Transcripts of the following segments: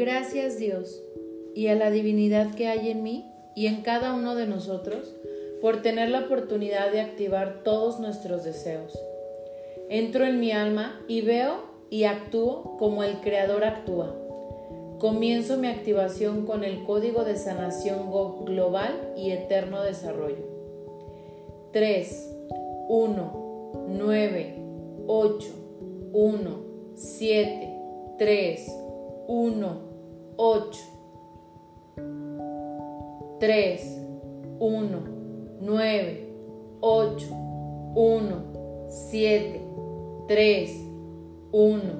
Gracias Dios y a la divinidad que hay en mí y en cada uno de nosotros por tener la oportunidad de activar todos nuestros deseos. Entro en mi alma y veo y actúo como el Creador actúa. Comienzo mi activación con el código de sanación global y eterno desarrollo. 3, 1, 9, 8, 1, 7, 3, 1, 8. 3, 1, 9, 8, 1, 7, 3, 1,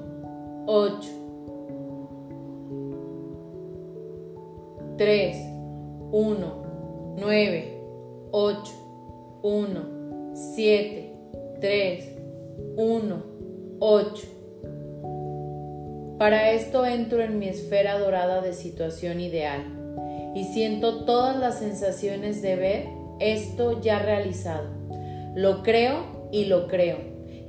8. 3, 1, 9, 8, 1, 7, 3, 1, 8. Para esto entro en mi esfera dorada de situación ideal y siento todas las sensaciones de ver esto ya realizado. Lo creo y lo creo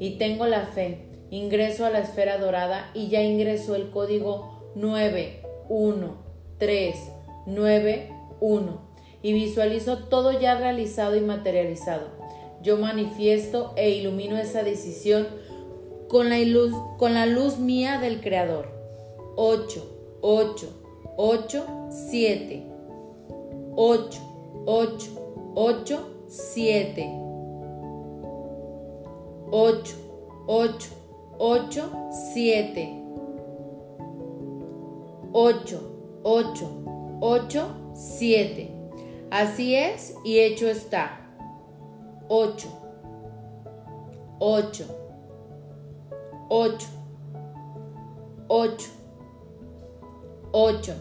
y tengo la fe. Ingreso a la esfera dorada y ya ingreso el código 913191 y visualizo todo ya realizado y materializado. Yo manifiesto e ilumino esa decisión con la, luz, con la luz mía del Creador. 8, 8, 8, 7, 8, 8, 8, 7, 8, 8, 8, 7, 8, 8, 8, 7. Así es y hecho está. 8, 8, 8, 8, 8.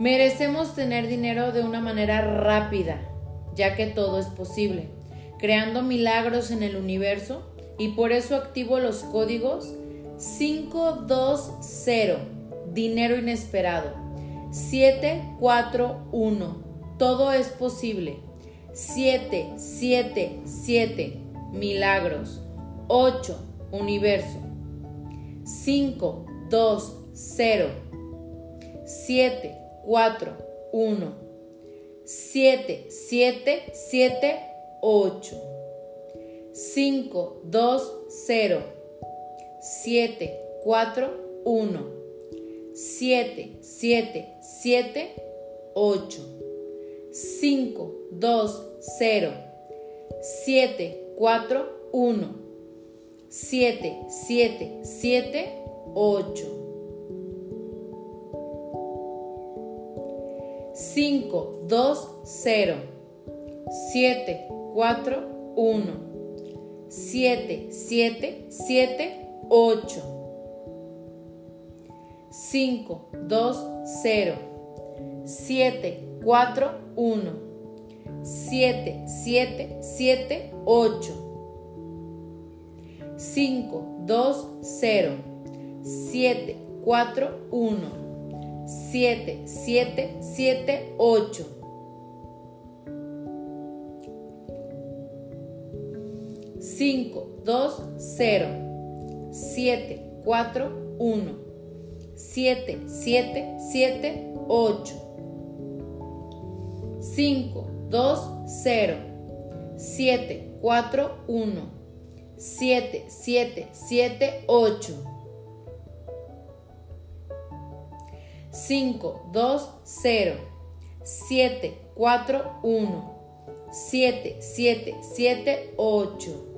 Merecemos tener dinero de una manera rápida, ya que todo es posible, creando milagros en el universo y por eso activo los códigos 520, dinero inesperado, 741, todo es posible, 777, milagros, 8, universo, 520, 7, 4, 1, 7, 7, 7, 8, 5, 2, 0, 7, 4, 1, 7, 7, 7, 8, 5, 2, 0, 7, 4, 1, 7, 7, 7, 8. 5, 2, 0, 7, 4, 1, 7, 7, 7, 8, 5, 2, 0, 7, 4, 1, 7, 7, 7, 8, 5, 2, 0, 7, 4, 1, 7, 7, 7, 8. 5, 2, 0, 7, 4, 1, 7, 7, 7, 8. 5, 2, 0, 7, 4, 1, 7, 7, 7, 8. 5, 2, 0, 7, 4, 1, 7, 7, 7, 8.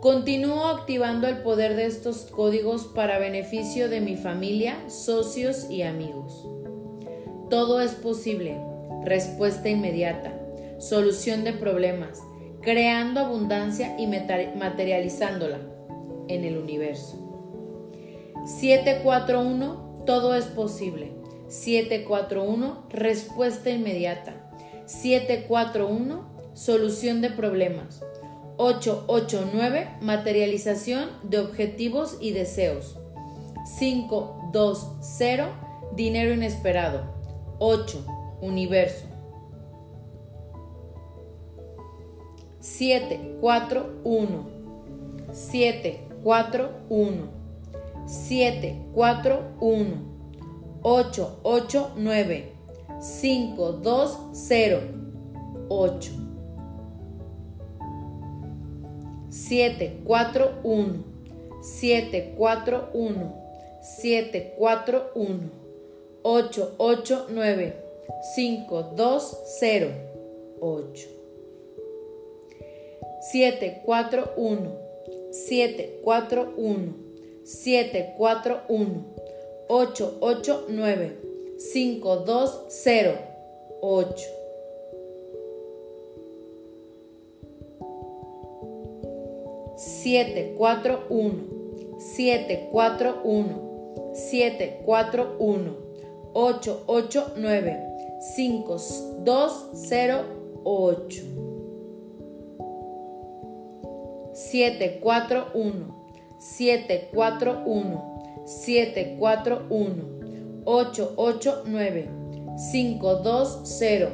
Continúo activando el poder de estos códigos para beneficio de mi familia, socios y amigos. Todo es posible. Respuesta inmediata. Solución de problemas. Creando abundancia y materializándola en el universo. 741, todo es posible. 741, respuesta inmediata. 741, solución de problemas. 889, materialización de objetivos y deseos. 520, dinero inesperado. 8, universo. 741, 741. 741 889 520 8 741 741 741 889 520 8 741 741 741 889 520 8 741 741 741 889 5208 741 741 741 889 5208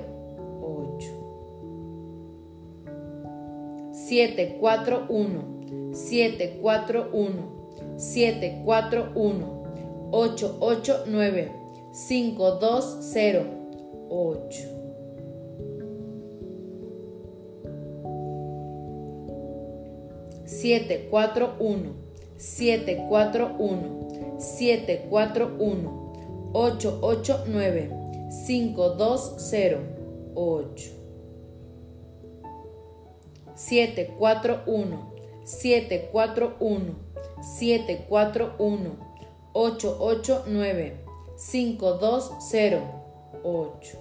741 741 741 889 5208 741 741 741 889 5208 741 741 741 889 5208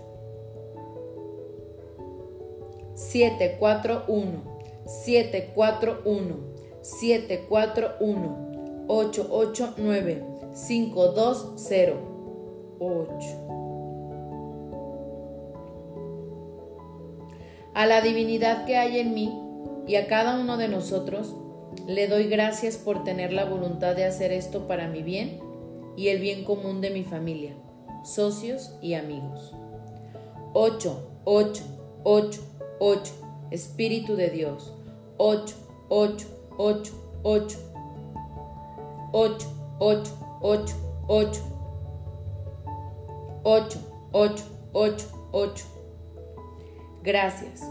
741 741 741 889 5208 A la divinidad que hay en mí y a cada uno de nosotros, le doy gracias por tener la voluntad de hacer esto para mi bien y el bien común de mi familia, socios y amigos. 8, 8, 8, 8. Espíritu de Dios. 8, 8, 8, 8. 8, 8, 8, 8. 8, 8, 8, 8. Gracias.